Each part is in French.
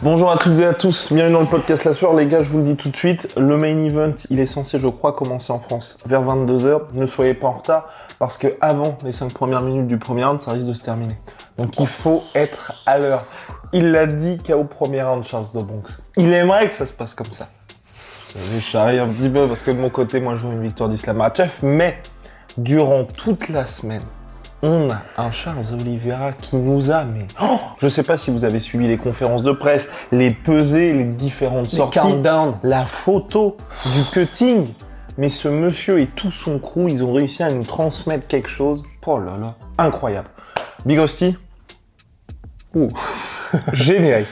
Bonjour à toutes et à tous, bienvenue dans le podcast La Soir. Les gars, je vous le dis tout de suite, le main event, il est censé, je crois, commencer en France vers 22h. Ne soyez pas en retard, parce que avant les 5 premières minutes du premier round, ça risque de se terminer. Donc il faut être à l'heure. Il l'a dit KO premier round, Charles Dobronx. Il aimerait que ça se passe comme ça. Je charrie un petit peu parce que de mon côté, moi, je veux une victoire d'Islam Makhachev, mais durant toute la semaine, on a un Charles Oliveira qui nous a, mais oh, je sais pas si vous avez suivi les conférences de presse, les pesées, les différentes sorties, countdown. la photo du cutting. Mais ce monsieur et tout son crew, ils ont réussi à nous transmettre quelque chose. Oh là là, incroyable. Big Hostie. Ouh, générique.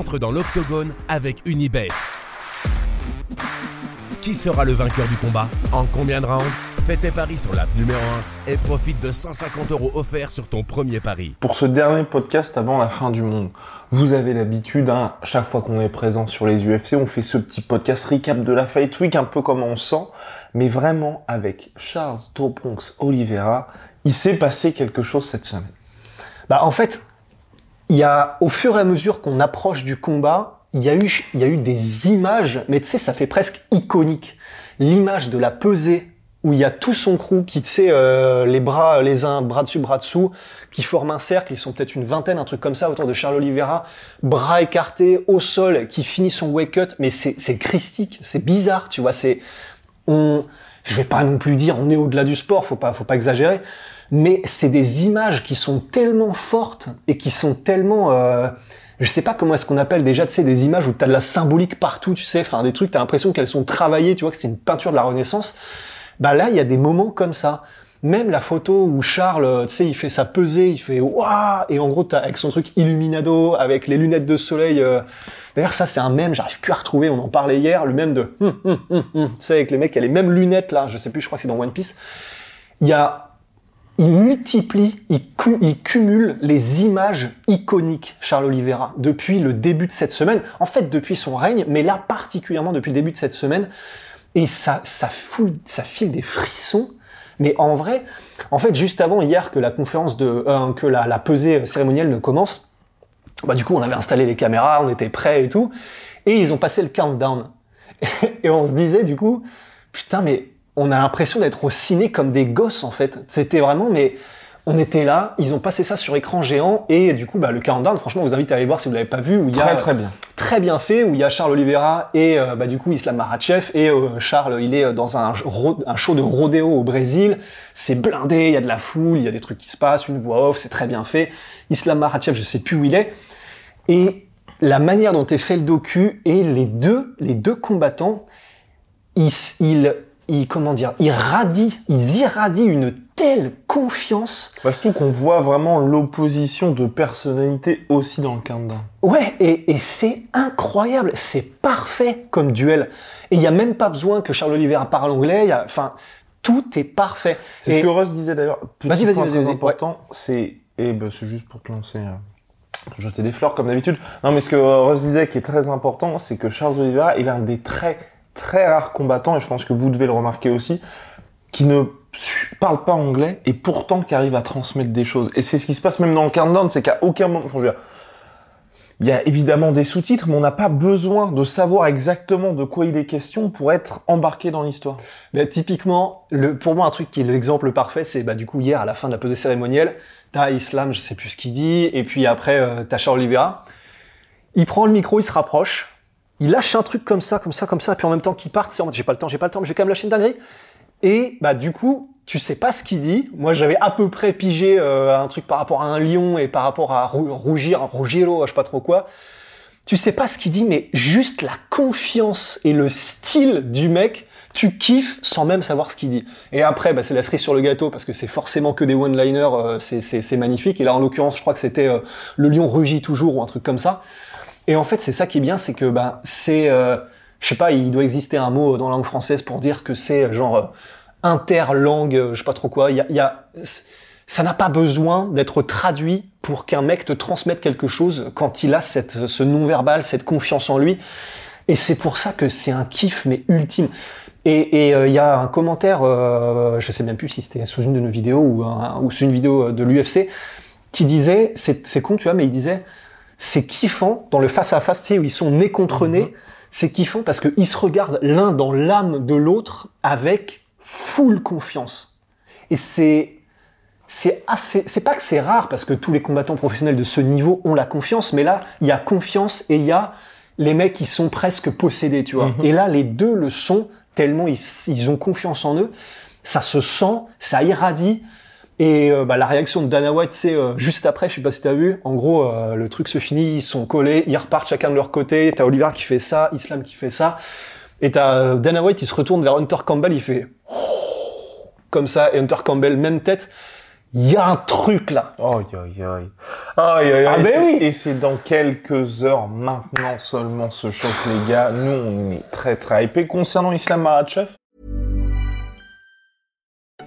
Dans l'octogone avec Unibet. Qui sera le vainqueur du combat En combien de rounds Fais tes paris sur l'app numéro 1 et profite de 150 euros offerts sur ton premier pari. Pour ce dernier podcast avant la fin du monde, vous avez l'habitude, hein, chaque fois qu'on est présent sur les UFC, on fait ce petit podcast recap de la Fight Week, un peu comme on sent, mais vraiment avec Charles Toponx Oliveira, il s'est passé quelque chose cette semaine. Bah, en fait, il y a, au fur et à mesure qu'on approche du combat, il y a eu, il y a eu des images, mais tu sais, ça fait presque iconique. L'image de la pesée où il y a tout son crew qui, tu sais, euh, les bras les uns bras dessus, bras dessous, qui forment un cercle, ils sont peut-être une vingtaine, un truc comme ça, autour de Charles Oliveira, bras écartés, au sol, qui finit son wake cut, mais c'est c'est christique, c'est bizarre, tu vois, c'est... On, je vais pas non plus dire on est au-delà du sport, faut pas, faut pas exagérer, mais c'est des images qui sont tellement fortes et qui sont tellement... Euh, je sais pas comment est-ce qu'on appelle déjà, tu sais, des images où tu as de la symbolique partout, tu sais, enfin des trucs, tu as l'impression qu'elles sont travaillées, tu vois, que c'est une peinture de la Renaissance. Bah là, il y a des moments comme ça. Même la photo où Charles, tu sais, il fait sa pesée, il fait waouh, et en gros, t'as avec son truc Illuminado, avec les lunettes de soleil. euh, D'ailleurs, ça, c'est un mème, j'arrive plus à retrouver, on en parlait hier, le même de, hum, hum, hum, hum. tu sais, avec les mecs qui a les mêmes lunettes là, je sais plus, je crois que c'est dans One Piece. Il y a il multiplie, il, cu- il cumule les images iconiques, Charles Oliveira, depuis le début de cette semaine. En fait, depuis son règne, mais là particulièrement depuis le début de cette semaine. Et ça, ça ça file des frissons. Mais en vrai, en fait, juste avant hier que la conférence de, euh, que la, la pesée cérémonielle ne commence, bah du coup, on avait installé les caméras, on était prêts et tout, et ils ont passé le countdown. et on se disait du coup, putain, mais on a l'impression d'être au ciné comme des gosses en fait. C'était vraiment, mais on était là, ils ont passé ça sur écran géant, et du coup, bah, le countdown, franchement, je vous invite à aller voir si vous l'avez pas vu, où il y a Très très bien. très bien fait, où il y a Charles Oliveira et euh, bah, du coup Islam Makhachev et euh, Charles il est dans un, show de rodéo au Brésil, c'est blindé, il y a de la foule, il y a des trucs qui se passent, une voix off, c'est très bien fait. Islam Makhachev, je sais plus où il est, et la manière dont est fait le docu et les deux les deux combattants, ils, ils comment dire, ils radient, ils irradient une telle confiance Bah, surtout qu'on voit vraiment l'opposition de personnalité aussi dans le countdown. Ouais, et, et c'est incroyable, c'est parfait comme duel. Et il n'y a même pas besoin que Charles Oliveira parle anglais, il y a- enfin, tout est parfait. C'est ce que Russ disait d'ailleurs. Vas-y, vas-y, important, c'est et ben, c'est juste pour te lancer, euh, pour jeter des fleurs comme d'habitude. Non, mais ce que euh, Russ disait qui est très important, c'est que Charles Oliveira est l'un des très très rares combattants et je pense que vous devez le remarquer aussi, qui ne su- parle pas anglais et pourtant qui arrive à transmettre des choses. Et c'est ce qui se passe même dans le countdown, c'est qu'à aucun moment, il y a évidemment des sous-titres, mais on n'a pas besoin de savoir exactement de quoi il est question pour être embarqué dans l'histoire. Mais typiquement, pour moi, un truc qui est l'exemple parfait, c'est bah, du coup hier à la fin de la pesée cérémonielle, t'as Islam, je sais plus ce qu'il dit, et puis après euh, t'as Charles Oliveira. Il prend le micro, il se rapproche, il lâche un truc comme ça, comme ça, comme ça, et puis en même temps qu'il parte, c'est en mode j'ai pas le temps, j'ai pas le temps, mais je vais quand même lâcher une dinguerie. Et bah du coup, tu sais pas ce qu'il dit. Moi, j'avais à peu près pigé euh, un truc par rapport à un lion et par rapport à Rou- rougir, un Ruggiero, je sais pas trop quoi. tu sais pas ce qu'il dit, mais juste la confiance et le style du mec, tu kiffes sans même savoir ce qu'il dit. Et après, bah, c'est la cerise sur le gâteau parce que c'est forcément que des one-liners, euh, c'est magnifique. Et là, en l'occurrence, je crois que c'était euh, le lion rugit toujours ou un truc comme ça. Et en fait, c'est ça qui est bien, c'est que bah, c'est, euh, je sais pas, il doit exister un mot dans la langue française pour dire que c'est euh, genre euh, interlangue, euh, je sais pas trop quoi. Il y a, y a- ça n'a pas besoin d'être traduit pour qu'un mec te transmette quelque chose quand il a cette, ce non-verbal, cette confiance en lui. Et c'est pour ça que c'est un kiff, mais ultime. Et euh, il y a un commentaire, euh, je sais même plus si c'était sous une de nos vidéos ou, sous une vidéo de l'UFC, qui disait, c'est con, tu vois, mais il disait, c'est kiffant dans le face-à-face, tu sais, où ils sont nez contre nez, c'est kiffant parce qu'ils se regardent l'un dans l'âme de l'autre avec full confiance. Et c'est c'est assez c'est pas que c'est rare parce que tous les combattants professionnels de ce niveau ont la confiance mais là il y a confiance et il y a les mecs qui sont presque possédés tu vois. Et là les deux le sont tellement ils, ils ont confiance en eux. Ça se sent ça irradie et euh, bah, la réaction de Dana White, c'est euh, juste après, je sais pas si t'as vu, en gros, euh, le truc se finit, ils sont collés, ils repartent chacun de leur côté, t'as Oliver qui fait ça, Islam qui fait ça, et t'as euh, Dana White, il se retourne vers Hunter Campbell, il fait comme ça, et Hunter Campbell, même tête, il y a un truc là. Aïe, aïe, aïe. Aïe, aïe, aïe. Ah, ben oui. Et c'est dans quelques heures maintenant seulement ce choc, les gars. Nous, on est très, très hypés. Concernant Islam Makhachev,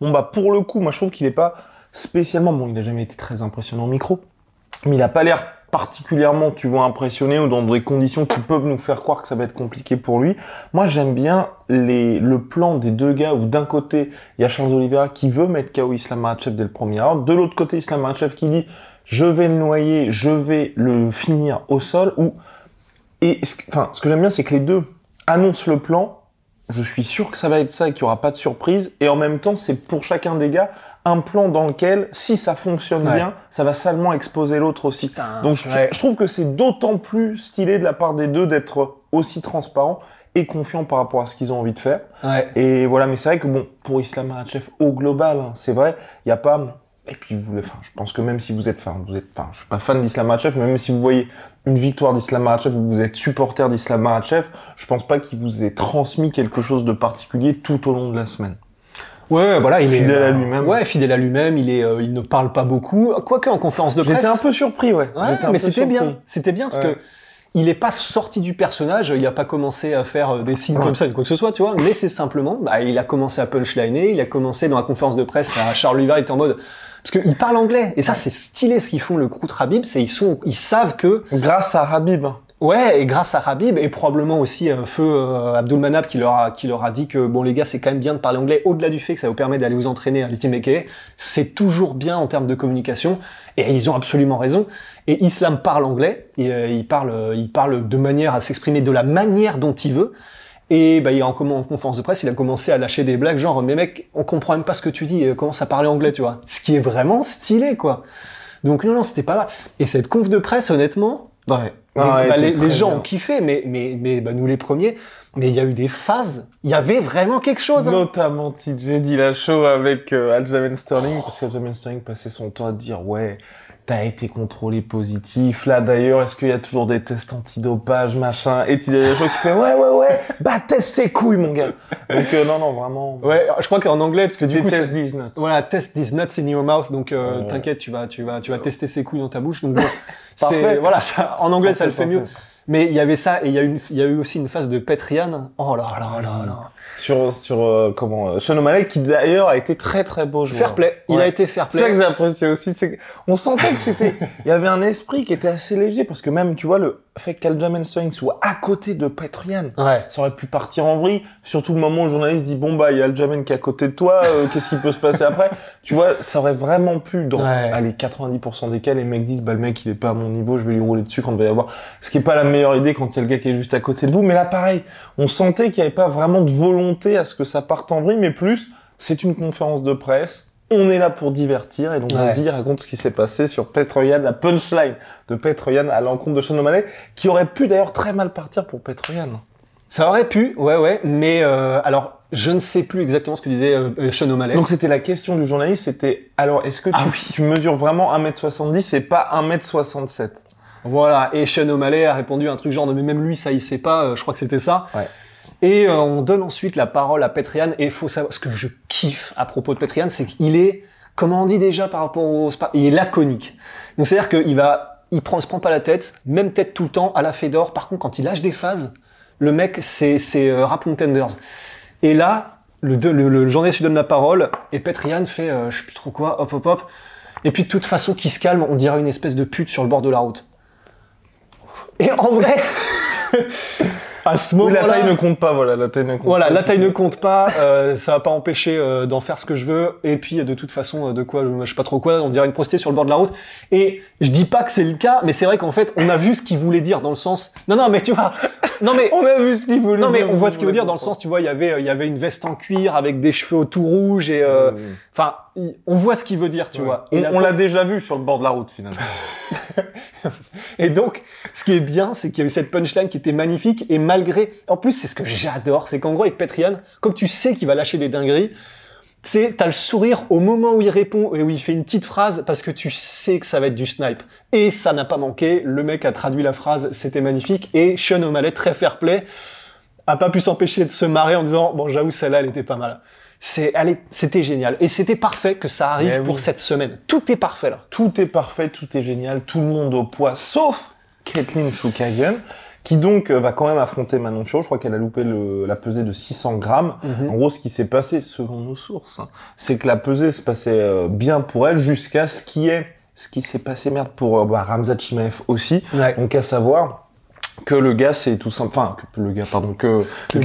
bon, bah, pour le coup, moi, je trouve qu'il est pas spécialement, bon, il a jamais été très impressionnant au micro, mais il a pas l'air particulièrement, tu vois, impressionné ou dans des conditions qui peuvent nous faire croire que ça va être compliqué pour lui. Moi, j'aime bien les, le plan des deux gars où d'un côté, il y a Charles Oliveira qui veut mettre KO Islam Makhachev dès le premier round, de l'autre côté, Islam Makhachev qui dit je vais le noyer, je vais le finir au sol ou et enfin, ce que j'aime bien, c'est que les deux annoncent le plan. Je suis sûr que ça va être ça et qu'il n'y aura pas de surprise. Et en même temps, c'est pour chacun des gars un plan dans lequel, si ça fonctionne Ouais. bien, ça va salement exposer l'autre aussi. Putain, Donc je, ouais. je trouve que c'est d'autant plus stylé de la part des deux d'être aussi transparents et confiants par rapport à ce qu'ils ont envie de faire. Ouais. Et voilà, mais c'est vrai que bon, pour Islam Makhachev au global, hein, c'est vrai, il n'y a pas. Et puis vous, enfin, je pense que même si vous êtes, enfin, vous êtes, enfin, je suis pas fan d'Islam Makhachev, mais même si vous voyez une victoire d'Islam Makhachev ou vous êtes supporter d'Islam Makhachev, je pense pas qu'il vous ait transmis quelque chose de particulier tout au long de la semaine. Ouais, voilà, il est Fidèle à euh, lui-même. Ouais, fidèle à lui-même. Il est, euh, il ne parle pas beaucoup. Quoique en conférence de presse. J'étais un peu surpris, ouais. Mais c'était bien. C'était bien parce Ouais. que il est pas sorti du personnage. Il a pas commencé à faire euh, des signes comme ça, quoi que ce soit, tu vois. Mais c'est simplement, bah, il a commencé à punchliner. Il a commencé dans la conférence de presse à Charles Oliver, il était en mode parce qu'il parle anglais. Et ça, c'est stylé ce qu'ils font le crew de Habib, c'est ils sont, ils savent que Grâce à Habib. Ouais, et grâce à Habib et probablement aussi euh, feu euh, Abdulmanab qui leur a qui leur a dit que bon les gars c'est quand même bien de parler anglais au-delà du fait que ça vous permet d'aller vous entraîner à l'Ultimate KA, c'est toujours bien en termes de communication et ils ont absolument raison. Et Islam parle anglais, et, euh, il parle euh, il parle de manière à s'exprimer de la manière dont il veut. Et bah, il en, en conférence de presse, il a commencé à lâcher des blagues genre mais mec, on comprend même pas ce que tu dis, euh, commence à parler anglais, tu vois. Ce qui est vraiment stylé quoi. Donc non non, c'était pas mal. Et cette conf de presse honnêtement, Ouais. les, Ah, bah, les- les gens bien. ont kiffé, mais, mais, mais bah, nous les premiers, mais il y a eu des phases, il y avait vraiment quelque chose. hein. Notamment TJ Dillashaw avec euh, Aljamain Sterling, parce qu'Aljamain Sterling passait son temps à dire ouais, t'as été contrôlé positif. Là d'ailleurs, est-ce qu'il y a toujours des tests antidopage, machin? Et TJ Dillashaw qui fait ouais ouais ouais, bah teste ses couilles mon gars. Donc euh, non non vraiment. Ouais, je crois qu'en anglais, parce que du Des coup, c'est- these nuts. voilà, test these nuts in your mouth, donc euh, Ouais. t'inquiète, tu vas, tu vas, tu vas tester ses couilles dans ta bouche. Donc bon, c'est voilà, ça, en anglais ça le Parfait, fait mieux. Mais il y avait ça et il y a eu, il y a eu aussi une phase de Petrian. Oh là là là là. Sur sur euh, comment euh, Sean O'Malley qui d'ailleurs a été très très beau joueur. Fair play. Il a été fair C'est ça que play. j'ai apprécié aussi, c'est qu'on sentait que c'était, il y avait un esprit qui était assez léger parce que même, tu vois, le, fait qu'Aljamain Sterling soit à côté de Petrian. Ouais. Ça aurait pu partir en vrille, surtout le moment où le journaliste dit bon bah il y a Aljamain qui est à côté de toi, euh, qu'est-ce qui peut se passer après? Tu vois, ça aurait vraiment pu dans Ouais. allez 90% des cas les mecs disent bah le mec il est pas à mon niveau, je vais lui rouler dessus quand il va y avoir ce qui est pas la meilleure idée quand il y a le gars qui est juste à côté de vous, mais là pareil, on sentait qu'il n'y avait pas vraiment de volonté à ce que ça parte en vrille, mais plus c'est une conférence de presse. On est là pour divertir et donc Ouais. vas-y raconte ce qui s'est passé sur Petroyan, la punchline de Petroyan à l'encontre de Sean O'Malley, qui aurait pu d'ailleurs très mal partir pour Petroyan. Ça aurait pu, ouais, ouais, mais euh, alors, je ne sais plus exactement ce que disait euh, euh, Sean O'Malley. Donc c'était la question du journaliste, c'était alors est-ce que tu, Ah oui. tu mesures vraiment 1m70 et pas 1m67 Voilà, et Sean O'Malley a répondu un truc genre mais même lui ça il sait pas, euh, je crois que c'était ça. Ouais. Et euh, on donne ensuite la parole à Petrian et faut savoir ce que je kiffe à propos de Petrian, c'est qu'il est comment on dit déjà par rapport au il est laconique. Donc c'est-à-dire qu'il va il prend se prend pas la tête, même tête tout le temps à la Fedor. Par contre quand il lâche des phases, le mec c'est c'est euh. Et là, le, le journaliste lui donne la parole et Petrian fait euh, je sais plus trop quoi, hop hop hop. Et puis de toute façon qui se calme, on dirait une espèce de pute sur le bord de la route. Et en vrai, à ce moment-là, la taille ne compte pas, voilà, la taille ne compte voilà, pas. la taille ne compte pas, euh, ça va pas empêcher euh, d'en faire ce que je veux. Et puis de toute façon, euh, de quoi, je sais pas trop quoi, on dirait une prostituée sur le bord de la route. Et je dis pas que c'est le cas, mais c'est vrai qu'en fait, on a vu ce qu'il voulait dire dans le sens. Non, non, mais tu vois, non mais. On a vu ce qu'il voulait Non mais dire, on voit ce qu'il veut dire dans le sens, tu vois, il y avait, il y avait une veste en cuir avec des cheveux tout rouges et, euh, enfin, il- on voit ce qu'il veut dire, tu Ouais. vois. On, Et la on l'a déjà vu sur le bord de la route finalement. Et donc, ce qui est bien, c'est qu'il y a eu cette punchline qui était magnifique, et malgré, en plus, c'est ce que j'adore, c'est qu'en gros, avec Petrian, comme tu sais qu'il va lâcher des dingueries, tu sais, t'as le sourire au moment où il répond et où il fait une petite phrase parce que tu sais que ça va être du snipe. Et ça n'a pas manqué, le mec a traduit la phrase, c'était magnifique, et Sean O'Malley, très fair play, a pas pu s'empêcher de se marrer en disant, bon, j'avoue, celle-là, elle était pas mal. C'est, est- c'était génial. Et c'était parfait que ça arrive Eh pour oui. cette semaine. Tout est parfait, là. tout est parfait, tout est génial, tout le monde au poids, sauf Caitlin Schukagen, qui donc euh, va quand même affronter Manon Fiorot. Je crois qu'elle a loupé le- la pesée de 600 grammes. Mhm. En gros, ce qui s'est passé, selon nos sources, hein, c'est que la pesée se passait euh, bien pour elle jusqu'à ce qui est ce qui s'est passé merde pour euh, bah, Ramzat Chimaev aussi. Ouais. Donc à savoir que le gars c'est tout simple, enfin que le gars pardon que, que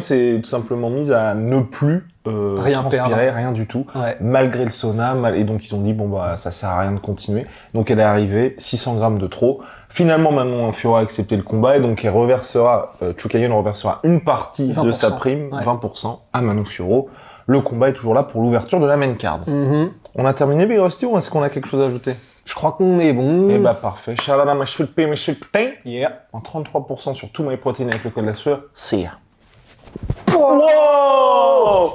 s'est tout simplement mise à ne plus euh, Rien perdre. rien du tout Ouais. malgré le sauna, mal- et donc ils ont dit bon bah ça sert à rien de continuer. Donc elle est arrivée 600 grammes de trop. Finalement Manon Fiora a accepté le combat et donc elle reversera, euh, reversera une partie de 20%, sa prime, ouais. 20% à Manon Fioro. Le combat est toujours là pour l'ouverture de la main card. Mhm. On a terminé Big Rusty ou est-ce qu'on a quelque chose à ajouter? Je crois qu'on est bon. Eh bah parfait. Shalala ma pay, ma pay. Yeah. En 33% sur tout MyProtein avec le code la sueur. C'est. Wow